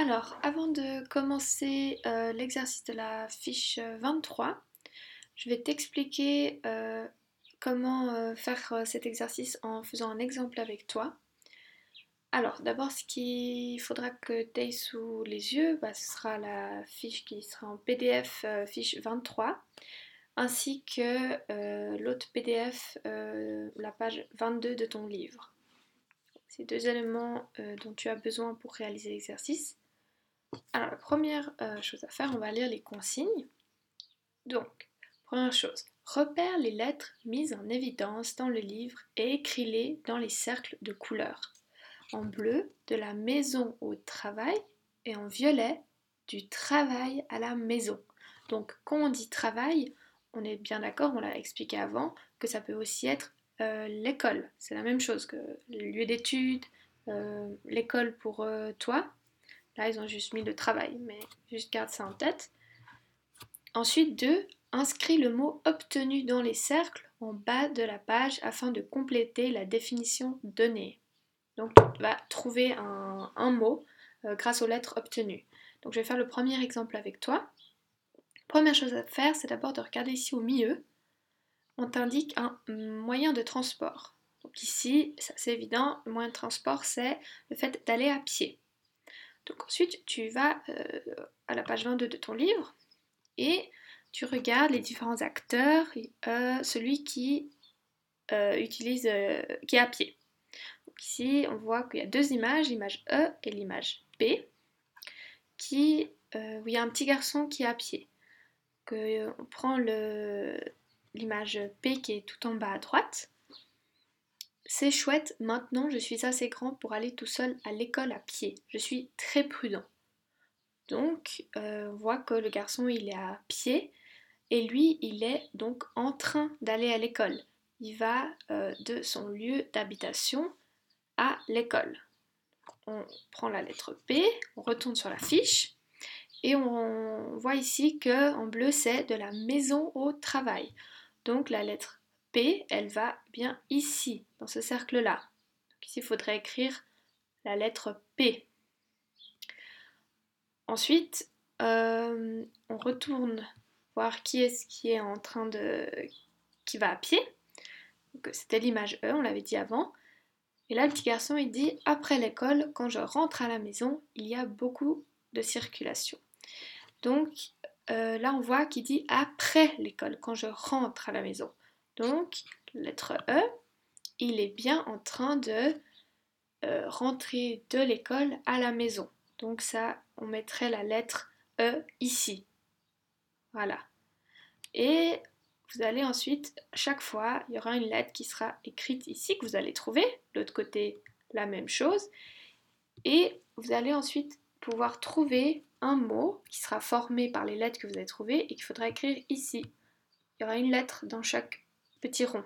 Alors, avant de commencer euh, l'exercice de la fiche 23, je vais t'expliquer euh, comment euh, faire cet exercice en faisant un exemple avec toi. Alors, d'abord, ce qu'il faudra que tu aies sous les yeux, bah, ce sera la fiche qui sera en PDF fiche 23, ainsi que l'autre PDF, la page 22 de ton livre. Ces deux éléments dont tu as besoin pour réaliser l'exercice. Alors, la première euh, chose à faire, on va lire les consignes. Donc, première chose, repère les lettres mises en évidence dans le livre et écris-les dans les cercles de couleur. En bleu, de la maison au travail, et en violet, du travail à la maison. Donc, quand on dit travail, on est bien d'accord, on l'a expliqué avant, que ça peut aussi être euh, l'école. C'est la même chose que le lieu d'études, euh, l'école pour toi, Là, ils ont juste mis le travail, mais juste garde ça en tête. Ensuite, 2. Inscris le mot obtenu dans les cercles en bas de la page afin de compléter la définition donnée. Donc, tu vas trouver un, mot euh, grâce aux lettres obtenues. Donc, je vais faire le premier exemple avec toi. Première chose à faire, c'est d'abord de regarder ici au milieu. On t'indique un moyen de transport. Donc ici, c'est évident, le moyen de transport, c'est le fait d'aller à pied. Donc ensuite, tu vas euh, à la page 22 de ton livre et tu regardes les différents acteurs, euh, celui qui euh, utilise, qui est à pied. ici, on voit qu'il y a deux images, l'image E et l'image B, qui, où il y a un petit garçon qui est à pied. on prend l'image P qui est tout en bas à droite c'est chouette, maintenant je suis assez grand pour aller tout seul à l'école à pied. Je suis très prudent. Donc, euh, on voit que le garçon il est à pied et lui il est donc en train d'aller à l'école. Il va euh, de son lieu d'habitation à l'école. On prend la lettre P, on retourne sur la fiche et on voit ici que en bleu c'est de la maison au travail. Donc la lettre Elle va bien ici, dans ce cercle-là. ici, il faudrait écrire la lettre P. Ensuite, euh, on retourne voir qui est-ce qui est en train de... qui va à pied. C'était l'image E, on l'avait dit avant. Et là, le petit garçon, il dit, après l'école, quand je rentre à la maison, il y a beaucoup de circulation. Donc euh, là, on voit qu'il dit après l'école, quand je rentre à la maison. Donc, lettre E, il est bien en train de euh, rentrer de l'école à la maison. Donc ça, on mettrait la lettre E ici. Voilà. Et vous allez ensuite, chaque fois, il y aura une lettre qui sera écrite ici, que vous allez trouver. De l'autre côté, la même chose. Et vous allez ensuite pouvoir trouver un mot qui sera formé par les lettres que vous avez trouvées et qu'il faudra écrire ici. Il y aura une lettre dans chaque petit rond.